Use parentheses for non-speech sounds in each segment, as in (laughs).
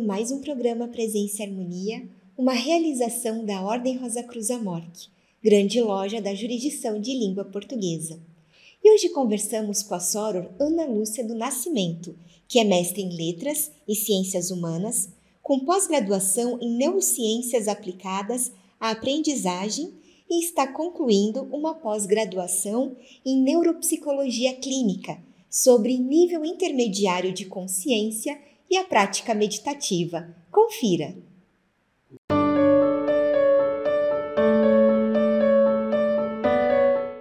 mais um programa Presença e Harmonia, uma realização da Ordem Rosa Cruz Amorque, grande loja da jurisdição de língua portuguesa. E hoje conversamos com a Soror Ana Lúcia do Nascimento, que é mestre em Letras e Ciências Humanas, com pós-graduação em Neurociências Aplicadas à Aprendizagem e está concluindo uma pós-graduação em Neuropsicologia Clínica sobre nível intermediário de consciência e a prática meditativa. Confira!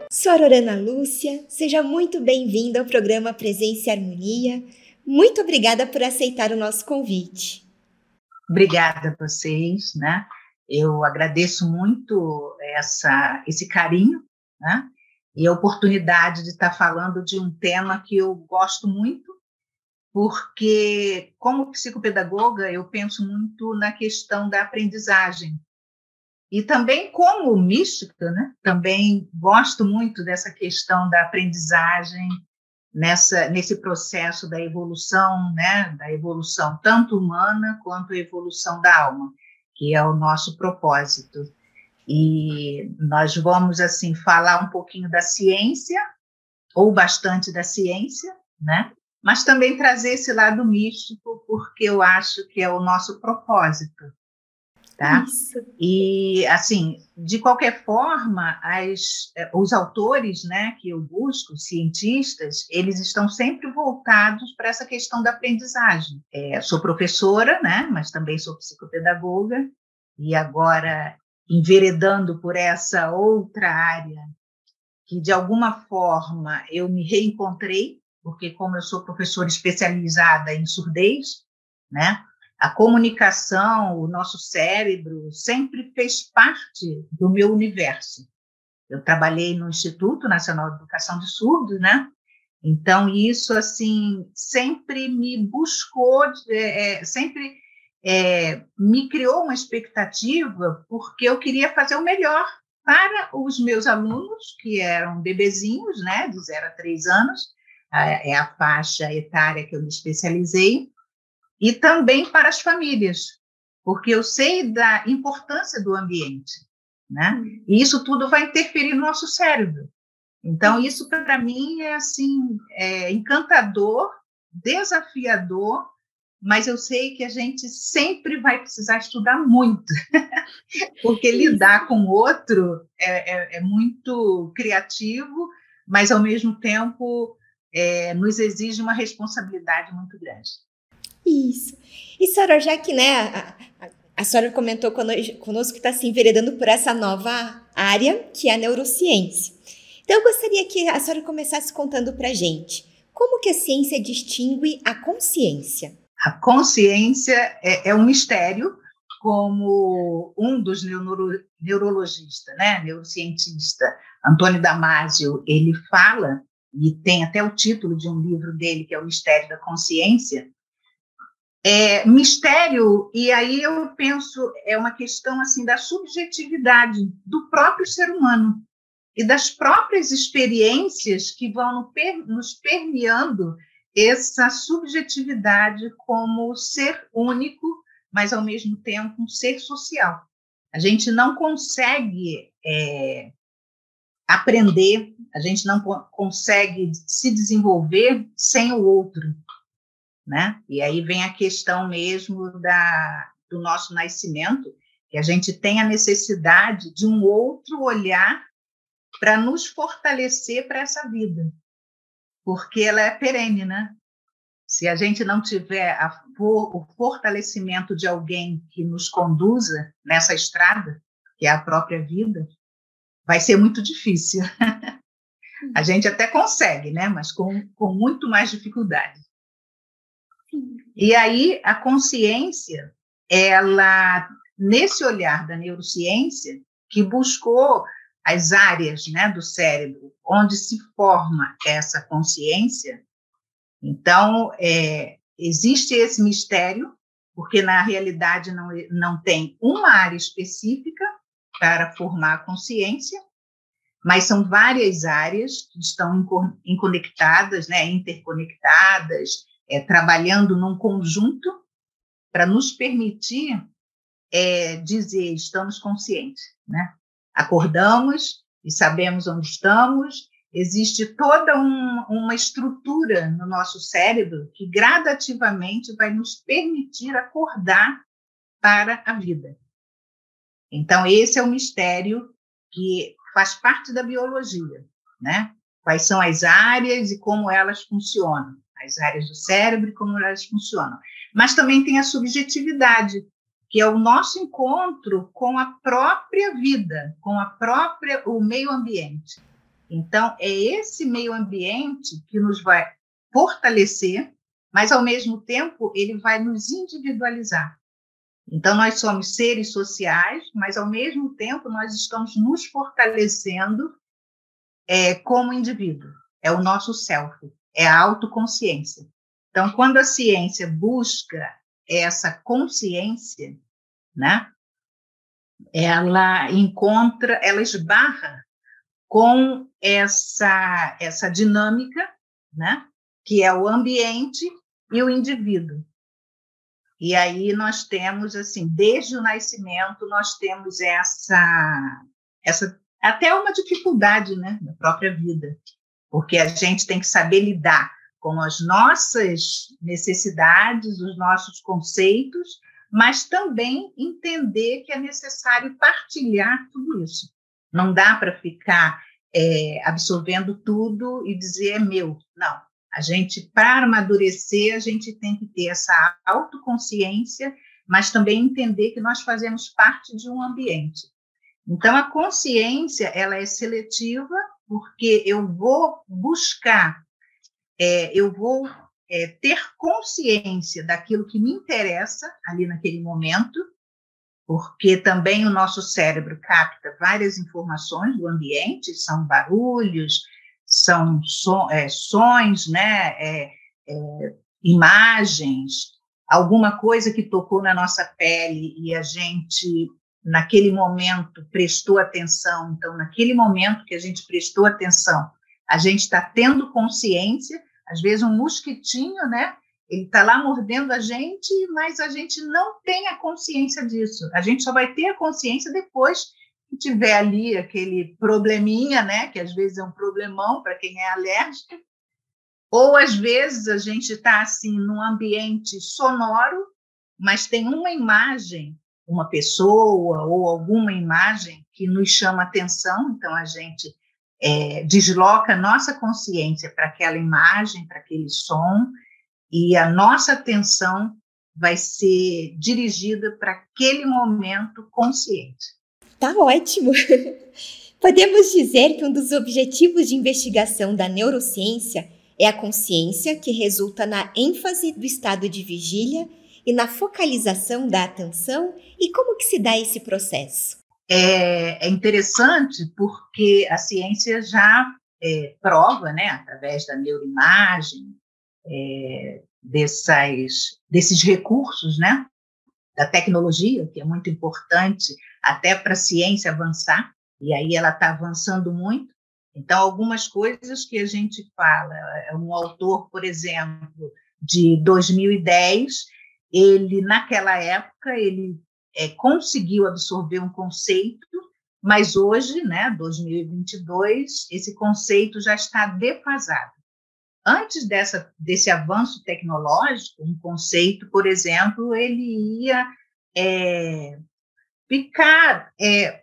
Sororana Lúcia, seja muito bem-vinda ao programa Presença e Harmonia. Muito obrigada por aceitar o nosso convite. Obrigada a vocês, né? Eu agradeço muito essa, esse carinho, né? E a oportunidade de estar falando de um tema que eu gosto muito, porque, como psicopedagoga, eu penso muito na questão da aprendizagem. E também, como mística, né? também gosto muito dessa questão da aprendizagem, nessa, nesse processo da evolução, né? da evolução tanto humana quanto a evolução da alma, que é o nosso propósito. E nós vamos, assim, falar um pouquinho da ciência, ou bastante da ciência, né? Mas também trazer esse lado místico, porque eu acho que é o nosso propósito. Tá? Isso. E, assim, de qualquer forma, as, eh, os autores né, que eu busco, cientistas, eles estão sempre voltados para essa questão da aprendizagem. É, sou professora, né, mas também sou psicopedagoga, e agora enveredando por essa outra área, que de alguma forma eu me reencontrei porque como eu sou professora especializada em surdez, né, a comunicação, o nosso cérebro sempre fez parte do meu universo. Eu trabalhei no Instituto Nacional de Educação de Surdos, né? Então isso assim sempre me buscou, é, é, sempre é, me criou uma expectativa porque eu queria fazer o melhor para os meus alunos que eram bebezinhos, né, de 0 a 3 anos, é a faixa etária que eu me especializei, e também para as famílias, porque eu sei da importância do ambiente, né? E isso tudo vai interferir no nosso cérebro. Então, isso para mim é assim, é encantador, desafiador, mas eu sei que a gente sempre vai precisar estudar muito, (laughs) porque lidar com outro é, é, é muito criativo, mas ao mesmo tempo é, nos exige uma responsabilidade muito grande. Isso. E, Sora, já que né, a, a, a senhora comentou conosco que está se enveredando por essa nova área, que é a neurociência. Então, eu gostaria que a senhora começasse contando para a gente como que a ciência distingue a consciência. A consciência é, é um mistério, como um dos neuro, neurologistas, né, neurocientista, Antônio Damasio, ele fala e tem até o título de um livro dele, que é O Mistério da Consciência. É, mistério, e aí eu penso, é uma questão assim da subjetividade do próprio ser humano e das próprias experiências que vão nos permeando essa subjetividade como ser único, mas ao mesmo tempo um ser social. A gente não consegue é, aprender, a gente não consegue se desenvolver sem o outro, né? E aí vem a questão mesmo da, do nosso nascimento, que a gente tem a necessidade de um outro olhar para nos fortalecer para essa vida, porque ela é perene, né? Se a gente não tiver a, o fortalecimento de alguém que nos conduza nessa estrada, que é a própria vida, vai ser muito difícil. a gente até consegue, né? Mas com, com muito mais dificuldade. E aí a consciência, ela nesse olhar da neurociência que buscou as áreas, né, do cérebro onde se forma essa consciência. Então é, existe esse mistério porque na realidade não, não tem uma área específica para formar a consciência, mas são várias áreas que estão conectadas, né, interconectadas, é, trabalhando num conjunto para nos permitir é, dizer estamos conscientes, né? Acordamos e sabemos onde estamos. Existe toda um, uma estrutura no nosso cérebro que gradativamente vai nos permitir acordar para a vida. Então, esse é o mistério que faz parte da biologia, né? Quais são as áreas e como elas funcionam, as áreas do cérebro e como elas funcionam. Mas também tem a subjetividade, que é o nosso encontro com a própria vida, com a própria o meio ambiente. Então, é esse meio ambiente que nos vai fortalecer, mas ao mesmo tempo ele vai nos individualizar. Então, nós somos seres sociais, mas, ao mesmo tempo, nós estamos nos fortalecendo é, como indivíduo. É o nosso self, é a autoconsciência. Então, quando a ciência busca essa consciência, né, ela encontra, ela esbarra com essa, essa dinâmica, né, que é o ambiente e o indivíduo. E aí nós temos, assim, desde o nascimento, nós temos essa, essa até uma dificuldade né, na própria vida, porque a gente tem que saber lidar com as nossas necessidades, os nossos conceitos, mas também entender que é necessário partilhar tudo isso. Não dá para ficar é, absorvendo tudo e dizer é meu. Não, a gente, para amadurecer, a gente tem que ter essa autoconsciência, mas também entender que nós fazemos parte de um ambiente. Então, a consciência, ela é seletiva, porque eu vou buscar, é, eu vou é, ter consciência daquilo que me interessa ali naquele momento, porque também o nosso cérebro capta várias informações do ambiente, são barulhos, são é, sons, né, é, é, imagens, alguma coisa que tocou na nossa pele e a gente, naquele momento, prestou atenção. Então, naquele momento que a gente prestou atenção, a gente está tendo consciência, às vezes um mosquitinho, né? Ele está lá mordendo a gente, mas a gente não tem a consciência disso. A gente só vai ter a consciência depois tiver ali aquele probleminha, né, que às vezes é um problemão para quem é alérgico, ou às vezes a gente está assim num ambiente sonoro, mas tem uma imagem, uma pessoa ou alguma imagem que nos chama atenção, então a gente é, desloca a nossa consciência para aquela imagem, para aquele som, e a nossa atenção vai ser dirigida para aquele momento consciente. Tá ótimo! (laughs) Podemos dizer que um dos objetivos de investigação da neurociência é a consciência que resulta na ênfase do estado de vigília e na focalização da atenção e como que se dá esse processo? É, é interessante porque a ciência já é, prova, né, através da neuroimagem, é, dessas, desses recursos, né, da tecnologia, que é muito importante até para a ciência avançar, e aí ela está avançando muito. Então, algumas coisas que a gente fala, é um autor, por exemplo, de 2010, ele, naquela época, ele é, conseguiu absorver um conceito, mas hoje, né, 2022, esse conceito já está defasado. Antes dessa, desse avanço tecnológico, um conceito, por exemplo, ele ia é, ficar, é,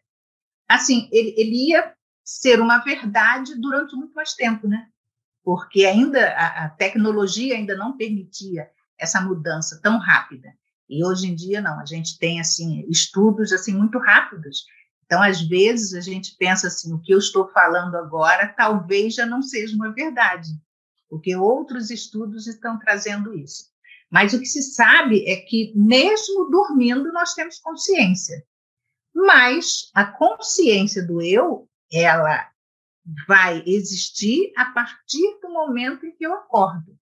assim, ele, ele ia ser uma verdade durante muito mais tempo, né? Porque ainda a, a tecnologia ainda não permitia essa mudança tão rápida. E hoje em dia não, a gente tem assim estudos assim muito rápidos. Então, às vezes a gente pensa assim, o que eu estou falando agora talvez já não seja uma verdade, porque outros estudos estão trazendo isso. Mas o que se sabe é que mesmo dormindo nós temos consciência. Mas a consciência do eu, ela vai existir a partir do momento em que eu acordo.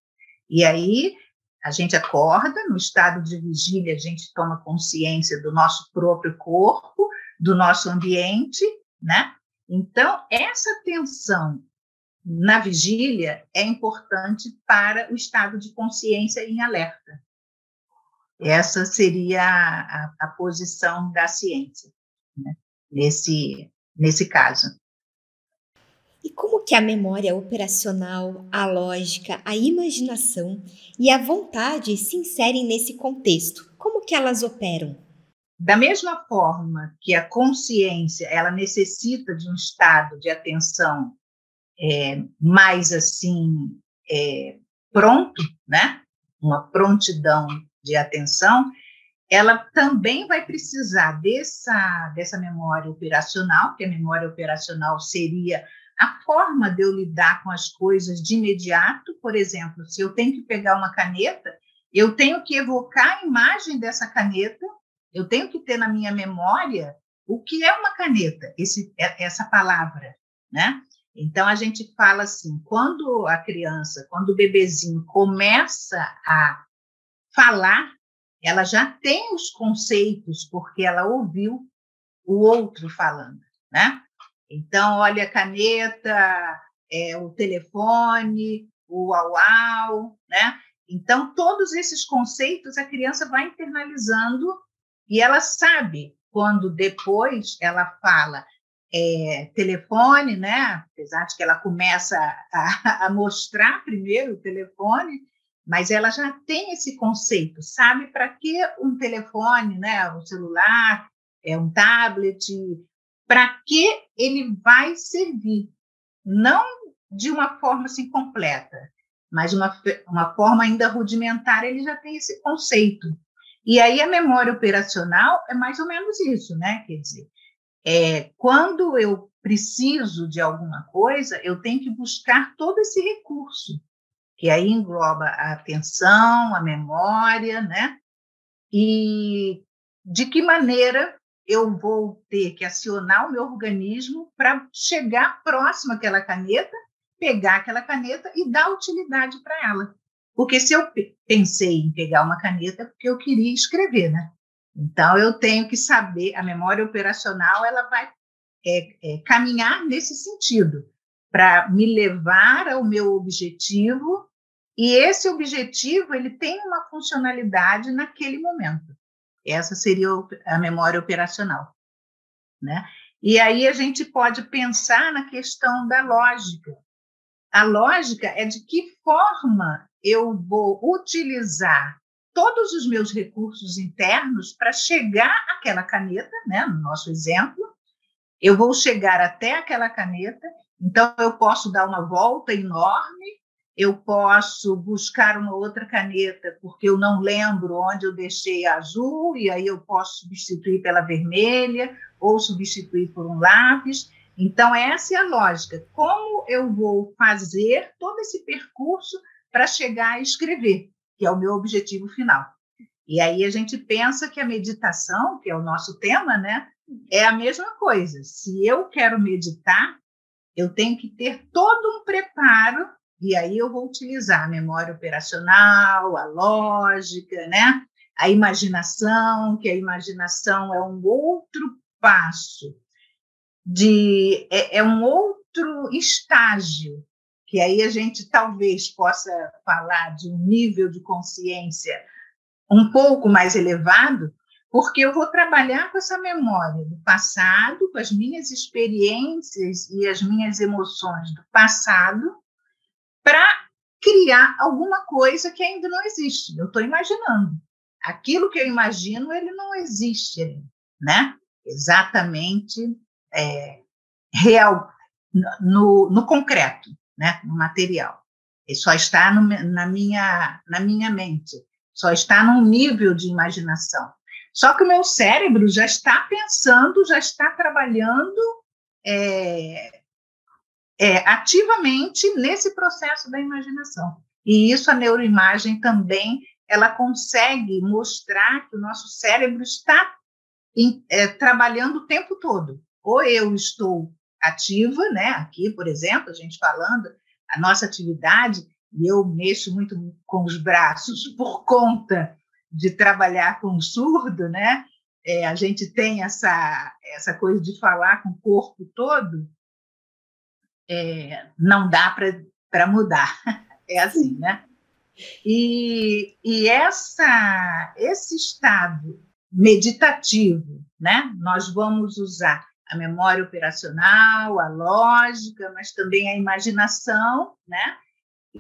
E aí a gente acorda, no estado de vigília, a gente toma consciência do nosso próprio corpo, do nosso ambiente, né? Então, essa atenção na vigília é importante para o estado de consciência em alerta. Essa seria a, a posição da ciência né? nesse, nesse caso. E como que a memória operacional, a lógica, a imaginação e a vontade se inserem nesse contexto? Como que elas operam? Da mesma forma que a consciência ela necessita de um estado de atenção é, mais assim é, pronto, né? Uma prontidão de atenção, ela também vai precisar dessa dessa memória operacional, que a memória operacional seria a forma de eu lidar com as coisas de imediato, por exemplo, se eu tenho que pegar uma caneta, eu tenho que evocar a imagem dessa caneta, eu tenho que ter na minha memória o que é uma caneta, esse, é, essa palavra, né? Então a gente fala assim, quando a criança, quando o bebezinho começa a falar, ela já tem os conceitos porque ela ouviu o outro falando, né? Então, olha a caneta, é, o telefone, o au-au, né? Então, todos esses conceitos a criança vai internalizando e ela sabe quando depois ela fala é, telefone, né? Apesar de que ela começa a, (laughs) a, mostrar primeiro o telefone, mas ela já tem esse conceito, sabe para que um telefone, né? Um celular, é um tablet, para que ele vai servir, não de uma forma assim completa, mas uma, uma forma ainda rudimentar, ele já tem esse conceito. E aí a memória operacional é mais ou menos isso, né? Quer dizer, é, quando eu preciso de alguma coisa, eu tenho que buscar todo esse recurso, que aí engloba a atenção, a memória, né? E de que maneira eu vou ter que acionar o meu organismo para chegar próximo àquela caneta, pegar aquela caneta e dar utilidade para ela. Porque se eu pensei em pegar uma caneta, é porque eu queria escrever, né? Então eu tenho que saber, a memória operacional ela vai é, é, caminhar nesse sentido, para me levar ao meu objetivo, e esse objetivo ele tem uma funcionalidade naquele momento. Essa seria a memória operacional, né? E aí a gente pode pensar na questão da lógica. A lógica é de que forma eu vou utilizar todos os meus recursos internos para chegar àquela caneta, né? No nosso exemplo, eu vou chegar até aquela caneta, então eu posso dar uma volta enorme eu posso buscar uma outra caneta, porque eu não lembro onde eu deixei a azul, e aí eu posso substituir pela vermelha, ou substituir por um lápis. Então, essa é a lógica. Como eu vou fazer todo esse percurso para chegar a escrever, que é o meu objetivo final. E aí a gente pensa que a meditação, que é o nosso tema, né, é a mesma coisa. Se eu quero meditar, eu tenho que ter todo um preparo e aí eu vou utilizar a memória operacional, a lógica, né? a imaginação, que a imaginação é um outro passo, de, é, é um outro estágio, que aí a gente talvez possa falar de um nível de consciência um pouco mais elevado, porque eu vou trabalhar com essa memória do passado, com as minhas experiências e as minhas emoções do passado, para criar alguma coisa que ainda não existe. Eu estou imaginando. Aquilo que eu imagino, ele não existe, né? Exatamente é, real, no, no concreto, né? no material. Ele só está no, na, minha, na minha mente, só está num nível de imaginação. Só que o meu cérebro já está pensando, já está trabalhando é, é, ativamente nesse processo da imaginação. E isso a neuroimagem também ela consegue mostrar que o nosso cérebro está em, é, trabalhando o tempo todo. Ou eu estou ativa, né? Aqui, por exemplo, a gente falando a nossa atividade e eu mexo muito com os braços (laughs) por conta de trabalhar com o surdo, né? É, a gente tem essa essa coisa de falar com o corpo todo é, não dá para mudar. (laughs) É assim, né? E, e essa, esse estado meditativo, né? Nós vamos usar a memória operacional, a lógica, mas também a imaginação, né?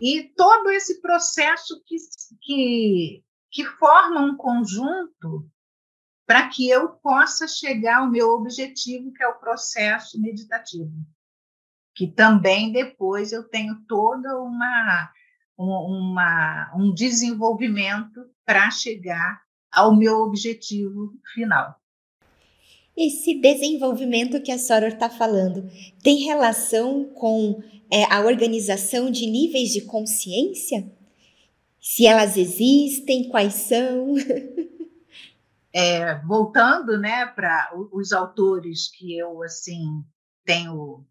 E todo esse processo que, que, que forma um conjunto para que eu possa chegar ao meu objetivo, que é o processo meditativo. Que também depois eu tenho toda uma, uma um desenvolvimento para chegar ao meu objetivo final. Esse desenvolvimento que a Soror está falando tem relação com é, a organização de níveis de consciência? Se elas existem, quais são? É, voltando né, para os autores que eu assim tenho,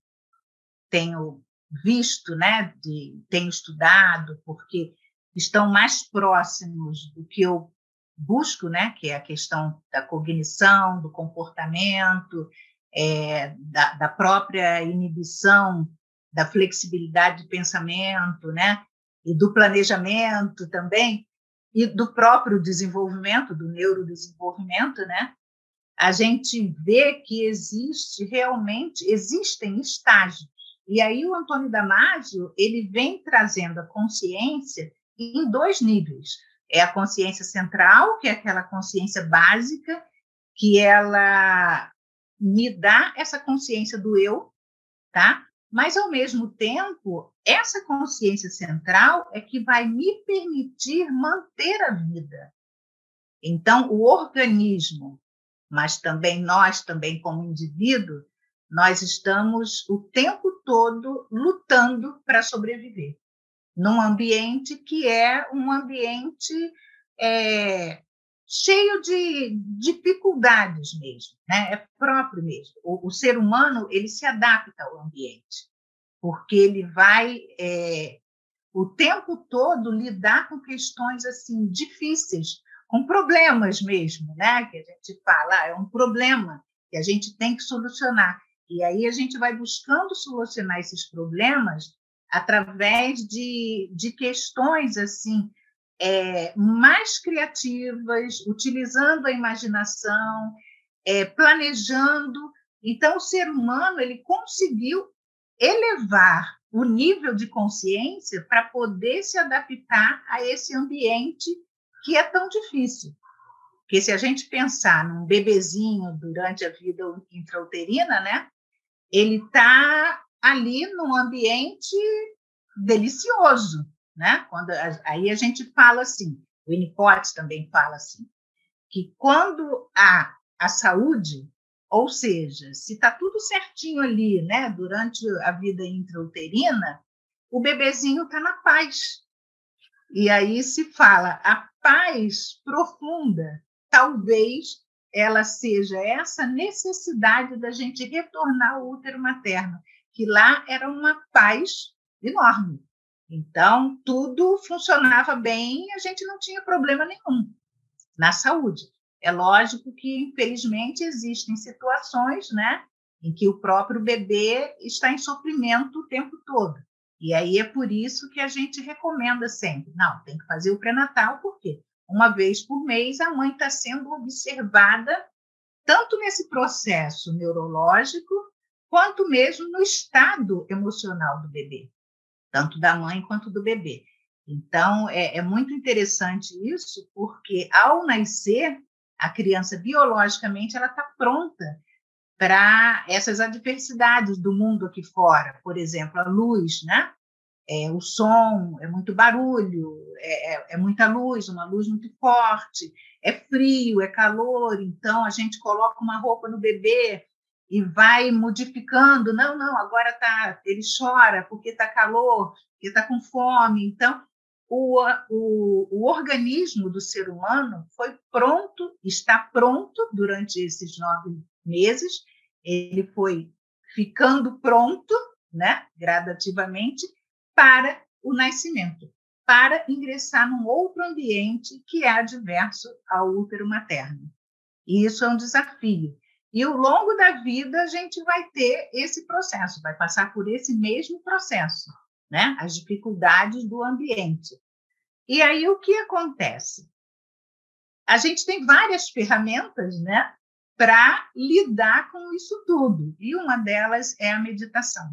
tenho visto, né, de, tenho estudado, porque estão mais próximos do que eu busco, né, que é a questão da cognição, do comportamento, é, da, da, própria inibição, da flexibilidade de pensamento, né, e do planejamento também, e do próprio desenvolvimento, do neurodesenvolvimento, né, a gente vê que existe realmente, existem estágios. E aí o Antônio Damasio, ele vem trazendo a consciência em dois níveis é a consciência central, que é aquela consciência básica, que ela me dá essa consciência do eu, tá? Mas, ao mesmo tempo, essa consciência central é que vai me permitir manter a vida. Então, o organismo, mas também nós, também como indivíduo, nós estamos o tempo todo lutando para sobreviver num ambiente que é um ambiente é, cheio de dificuldades mesmo, né? É próprio mesmo. O, o, ser humano ele se adapta ao ambiente, porque ele vai é, o tempo todo lidar com questões assim difíceis, com problemas mesmo, né? Que a gente fala, ah, é um problema que a gente tem que solucionar. E aí a gente vai buscando solucionar esses problemas através de, de questões assim é, mais criativas, utilizando a imaginação, é, planejando. Então, o ser humano ele conseguiu elevar o nível de consciência para poder se adaptar a esse ambiente que é tão difícil. Porque se a gente pensar num bebezinho durante a vida intrauterina, né, ele está ali num ambiente delicioso, né? Quando aí a gente fala assim, o Winnicott também fala assim, que quando há a saúde, ou seja, se está tudo certinho ali, né, durante a vida intrauterina, o bebezinho está na paz. E aí se fala a paz profunda, talvez ela seja essa necessidade da gente retornar ao útero materno que lá era uma paz enorme. Então, tudo funcionava bem a gente não tinha problema nenhum na saúde. É lógico que, infelizmente, existem situações né, em que o próprio bebê está em sofrimento o tempo todo. E aí é por isso que a gente recomenda sempre: não, tem que fazer o pré-natal, porque uma vez por mês a mãe está sendo observada, tanto nesse processo neurológico, quanto mesmo no estado emocional do bebê, tanto da mãe quanto do bebê. Então, é, é muito interessante isso, porque ao nascer, a criança biologicamente ela está pronta para essas adversidades do mundo aqui fora, por exemplo, a luz, né? É, o som, é muito barulho, é, é, é, muita luz, uma luz muito forte, é frio, é calor, então a gente coloca uma roupa no bebê, e vai modificando. Não, não, agora tá, ele chora porque está calor, porque está com fome. Então, o, o, o organismo do ser humano foi pronto, está pronto durante esses nove meses. Ele foi ficando pronto, né, gradativamente, para o nascimento, para ingressar num outro ambiente que é adverso ao útero materno. E isso é um desafio. E ao longo da vida a gente vai ter esse processo, vai passar por esse mesmo processo, né? As dificuldades do ambiente. E aí o que acontece? A gente tem várias ferramentas, né, para lidar com isso tudo. E uma delas é a meditação.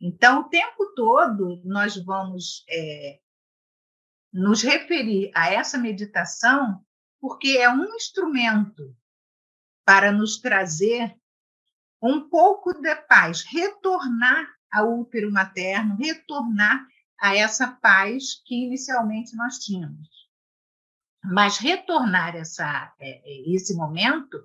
Então, o tempo todo nós vamos é, nos referir a essa meditação porque é um instrumento para nos trazer um pouco de paz, retornar ao útero materno, retornar a essa paz que inicialmente nós tínhamos. Mas retornar essa, é, é, esse momento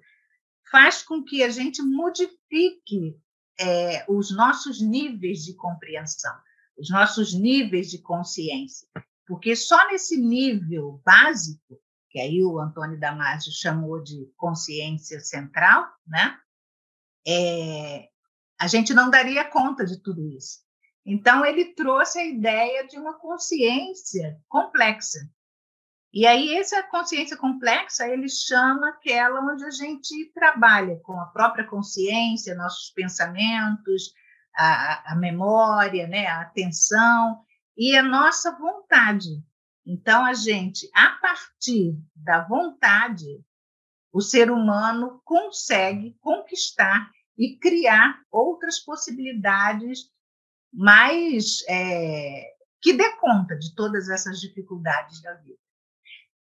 faz com que a gente modifique é, os nossos níveis de compreensão, os nossos níveis de consciência. Porque só nesse nível básico, que aí o Antônio Damasio chamou de consciência central, né? É, a gente não daria conta de tudo isso. Então, ele trouxe a ideia de uma consciência complexa. E aí, essa consciência complexa, ele chama aquela onde a gente trabalha com a própria consciência, nossos pensamentos, a, a memória, né, a atenção e a nossa vontade. Então, a gente, a partir da vontade, o ser humano consegue conquistar e criar outras possibilidades mais é, que dê conta de todas essas dificuldades da vida.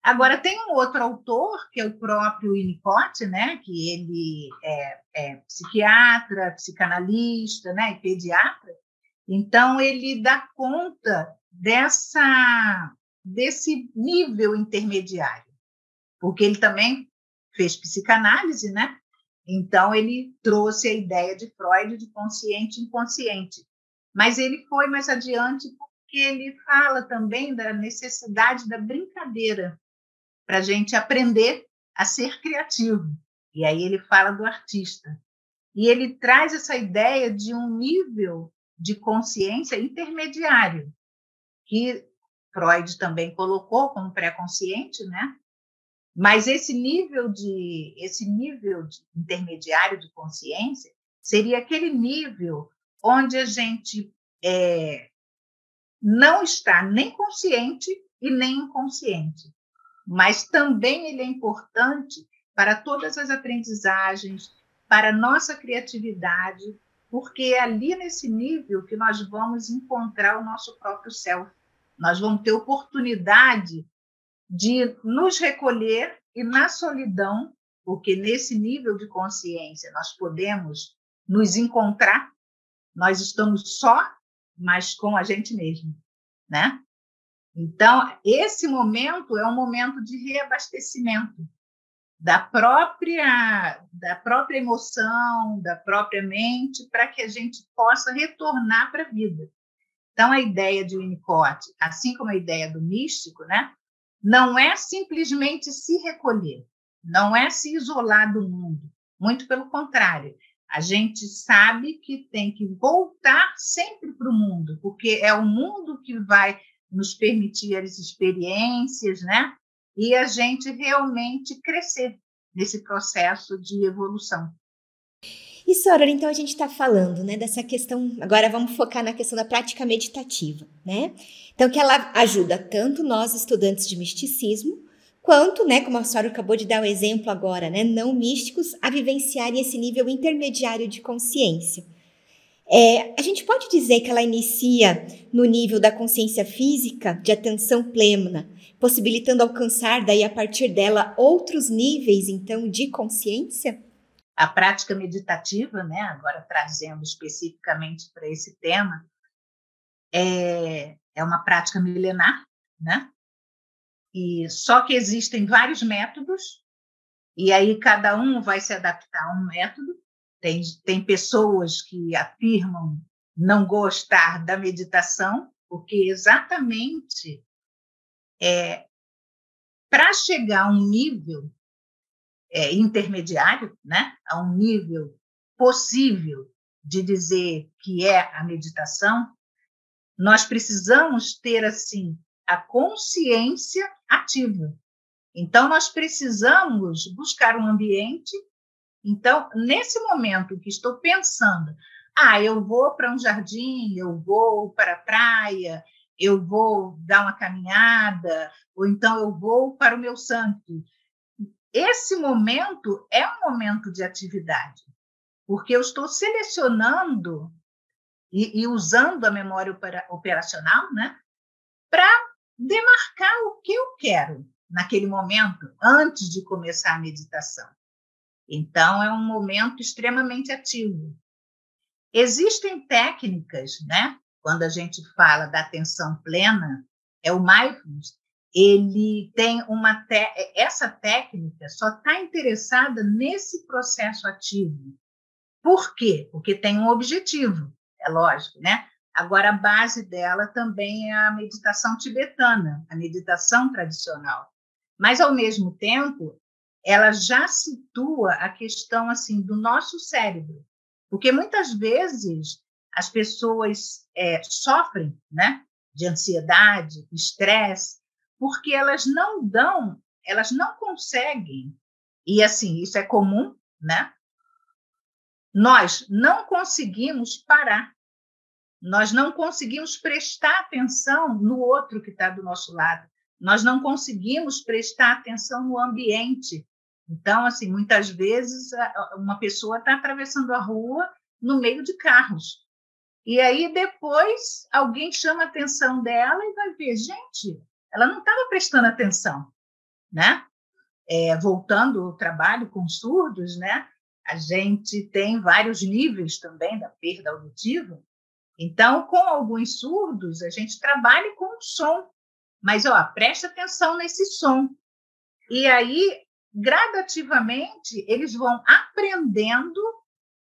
Agora, tem um outro autor, que é o próprio Winnicott, né, que ele é, é psiquiatra, psicanalista né, e pediatra, então ele dá conta dessa, desse nível intermediário, porque ele também fez psicanálise, né? Então, ele trouxe a ideia de Freud de consciente e inconsciente. Mas ele foi mais adiante porque ele fala também da necessidade da brincadeira para a gente aprender a ser criativo. E aí ele fala do artista. E ele traz essa ideia de um nível de consciência intermediário, que Freud também colocou como pré-consciente, né? Mas esse nível de esse nível de intermediário de consciência seria aquele nível onde a gente é, não está nem consciente e nem inconsciente, mas também ele é importante para todas as aprendizagens, para a nossa criatividade, porque é ali nesse nível que nós vamos encontrar o nosso próprio self. Nós vamos ter oportunidade de nos recolher e na solidão, porque nesse nível de consciência nós podemos nos encontrar, nós estamos só, mas com a gente mesmo, né? Então, esse momento é um momento de reabastecimento da própria da própria emoção, da própria mente, para que a gente possa retornar para a vida. Então, a ideia de Winnicott, assim como a ideia do místico, né, não é simplesmente se recolher, não é se isolar do mundo. Muito pelo contrário, a gente sabe que tem que voltar sempre para o mundo, porque é o mundo que vai nos permitir as experiências, né? E a gente realmente crescer nesse processo de evolução. E, Soror, então a gente está falando, né, dessa questão. Agora vamos focar na questão da prática meditativa, né? Então, que ela ajuda tanto nós, estudantes de misticismo, quanto, né, como a Soror acabou de dar o exemplo agora, né, não místicos, a vivenciarem esse nível intermediário de consciência. É, a gente pode dizer que ela inicia no nível da consciência física, de atenção plena, possibilitando alcançar daí a partir dela outros níveis, então, de consciência? a prática meditativa, né, agora trazendo especificamente para esse tema, é, é uma prática milenar, né? E só que existem vários métodos e aí cada um vai se adaptar a um método. Tem, tem pessoas que afirmam não gostar da meditação, porque exatamente é, para chegar a um nível é, intermediário, né, a um nível possível de dizer que é a meditação, nós precisamos ter assim a consciência ativa. Então nós precisamos buscar um ambiente. Então nesse momento que estou pensando, ah, eu vou para um jardim, eu vou para a praia, eu vou dar uma caminhada, ou então eu vou para o meu santo. Esse momento é um momento de atividade, porque eu estou selecionando e, e usando a memória operacional né, para demarcar o que eu quero naquele momento, antes de começar a meditação. Então, é um momento extremamente ativo. Existem técnicas, né? Quando a gente fala da atenção plena, é o mindfulness, ele tem uma te... essa técnica só está interessada nesse processo ativo. Por quê? Porque tem um objetivo, é lógico, né? Agora a base dela também é a meditação tibetana, a meditação tradicional. Mas ao mesmo tempo, ela já situa a questão assim do nosso cérebro, porque muitas vezes as pessoas é, sofrem, né, de ansiedade, estresse, porque elas não dão, elas não conseguem, e assim, isso é comum, né? Nós não conseguimos parar. Nós não conseguimos prestar atenção no outro que está do nosso lado. Nós não conseguimos prestar atenção no ambiente. Então, assim, muitas vezes uma pessoa está atravessando a rua no meio de carros. E aí depois alguém chama a atenção dela e vai ver, gente, ela não estava prestando atenção, né? É, voltando ao trabalho com surdos, né? A gente tem vários níveis também da perda auditiva. Então, com alguns surdos, a gente trabalha com o som. Mas, ó, preste atenção nesse som. E aí, gradativamente, eles vão aprendendo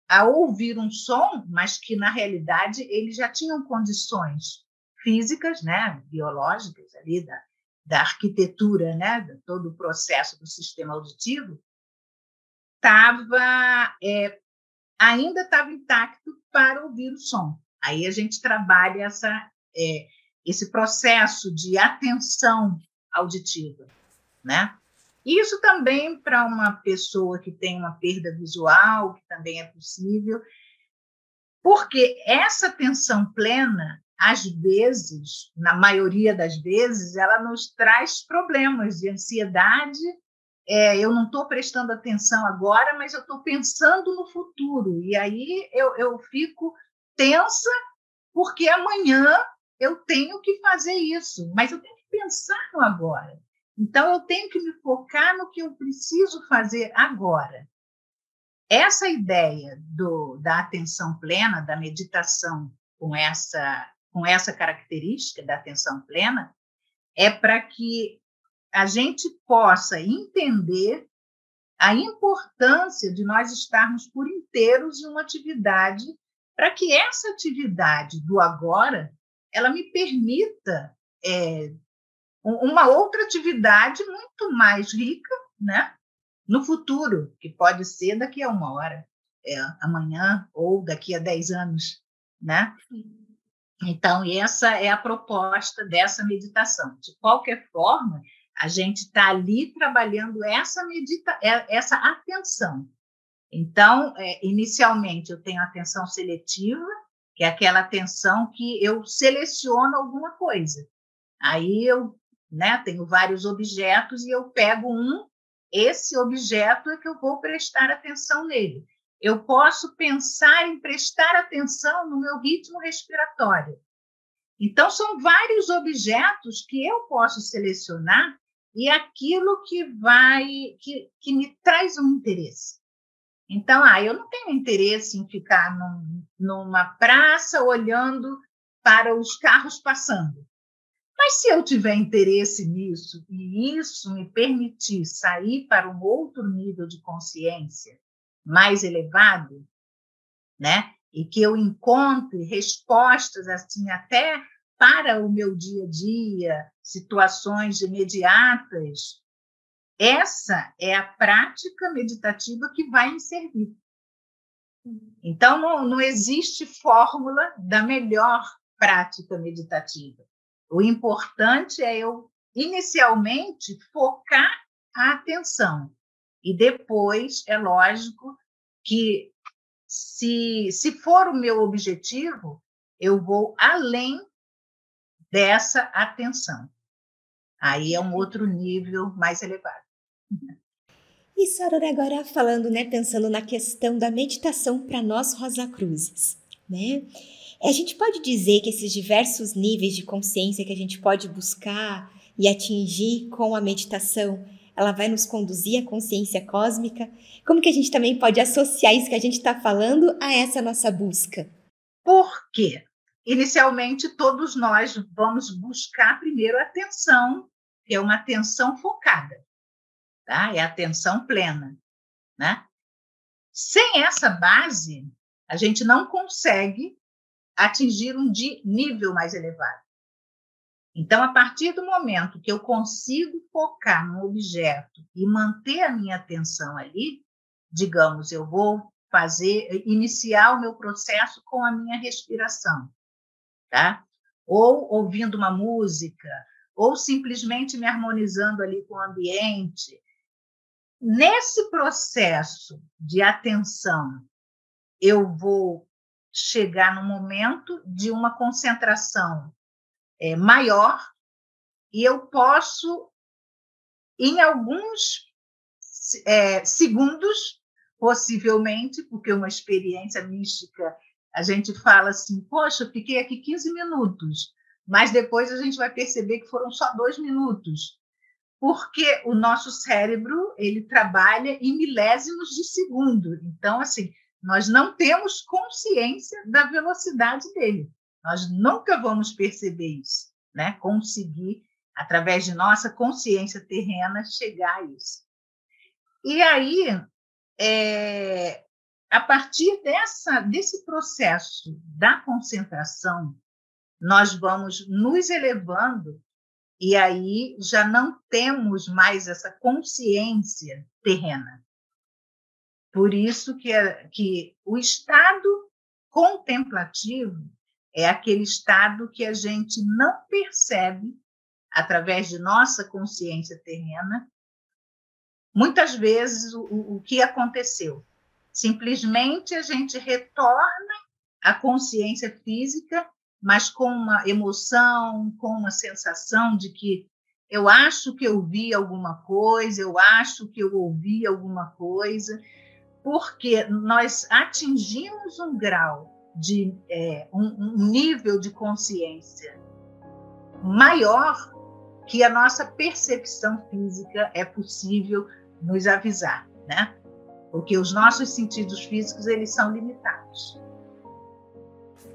a ouvir um som, mas que, na realidade, eles já tinham condições físicas, né, biológicas ali da, da arquitetura, né, todo o processo do sistema auditivo, estava é, ainda estava intacto para ouvir o som. Aí a gente trabalha essa, é, esse processo de atenção auditiva, né? Isso também para uma pessoa que tem uma perda visual, que também é possível, porque essa atenção plena às vezes, na maioria das vezes, ela nos traz problemas de ansiedade. É, eu não estou prestando atenção agora, mas eu estou pensando no futuro. E aí eu, eu fico tensa, porque amanhã eu tenho que fazer isso, mas eu tenho que pensar no agora. Então, eu tenho que me focar no que eu preciso fazer agora. Essa ideia do, da atenção plena, da meditação com essa com essa característica da atenção plena, é para que a gente possa entender a importância de nós estarmos por inteiros em uma atividade, para que essa atividade do agora ela me permita é, uma outra atividade muito mais rica, né? No futuro, que pode ser daqui a uma hora, é, amanhã ou daqui a dez anos, né? Então, essa é a proposta dessa meditação. De qualquer forma, a gente está ali trabalhando essa medita é, essa atenção. Então, é, inicialmente, eu tenho atenção seletiva, que é aquela atenção que eu seleciono alguma coisa. Aí eu né, tenho vários objetos e eu pego um, esse objeto é que eu vou prestar atenção nele eu posso pensar em prestar atenção no meu ritmo respiratório. Então, são vários objetos que eu posso selecionar e aquilo que vai, que, que me traz um interesse. Então, ah, eu não tenho interesse em ficar num, numa praça olhando para os carros passando. Mas se eu tiver interesse nisso e isso me permitir sair para um outro nível de consciência, mais elevado, né? E que eu encontre respostas assim até para o meu dia a dia, situações imediatas. Essa é a prática meditativa que vai me servir. Então, não, não existe fórmula da melhor prática meditativa. O importante é eu, inicialmente, focar a atenção e depois, é lógico que, se, se for o meu objetivo, eu vou além dessa atenção. Aí é um outro nível mais elevado. E Soror, agora falando, né, pensando na questão da meditação para nós Rosa Cruzes, né? A gente pode dizer que esses diversos níveis de consciência que a gente pode buscar e atingir com a meditação, ela vai nos conduzir à consciência cósmica? Como que a gente também pode associar isso que a gente está falando a essa nossa busca? Por quê? Inicialmente, todos nós vamos buscar primeiro a atenção, que é uma atenção focada tá? É atenção plena, né? Sem essa base, a gente não consegue atingir um nível mais elevado. Então, a partir do momento que eu consigo focar no objeto e manter a minha atenção ali, digamos, eu vou fazer, iniciar o meu processo com a minha respiração, tá? Ou ouvindo uma música, ou simplesmente me harmonizando ali com o ambiente, Nesse processo de atenção, eu vou chegar no momento de uma concentração é, maior e eu posso, em alguns é, segundos, possivelmente, porque uma experiência mística, a gente fala assim, poxa, fiquei aqui 15 minutos, mas depois a gente vai perceber que foram só dois minutos porque o nosso cérebro ele trabalha em milésimos de segundo. Então, assim, nós não temos consciência da velocidade dele. Nós nunca vamos perceber isso, né? Conseguir, através de nossa consciência terrena, chegar a isso. E aí, é, a partir dessa, desse processo da concentração, nós vamos nos elevando e aí já não temos mais essa consciência terrena. Por isso que, é, que o estado contemplativo é aquele estado que a gente não percebe através de nossa consciência terrena, muitas vezes o, o que aconteceu. Simplesmente a gente retorna à consciência física mas com uma emoção, com uma sensação de que eu acho que eu vi alguma coisa, eu acho que eu ouvi alguma coisa, porque nós atingimos um grau de é, um, um nível de consciência maior que a nossa percepção física é possível nos avisar, né? Porque os nossos sentidos físicos eles são limitados.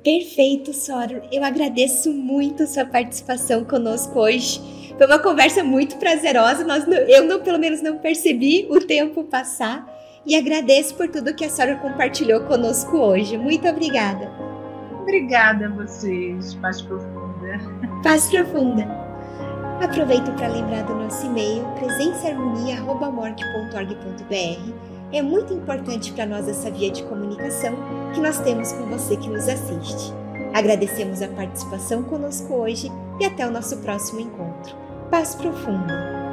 Perfeito, Soro. Eu agradeço muito sua participação conosco hoje. Foi uma conversa muito prazerosa. Nós eu, não, pelo menos, não percebi o tempo passar. E agradeço por tudo que a Soro compartilhou conosco hoje. Muito obrigada. Obrigada a vocês. Paz profunda. (laughs) Paz profunda. Aproveito para lembrar do nosso e-mail presençaharmonia.org.br é muito importante para nós essa via de comunicação que nós temos com você que nos assiste. Agradecemos a participação conosco hoje e até o nosso próximo encontro. Paz profunda!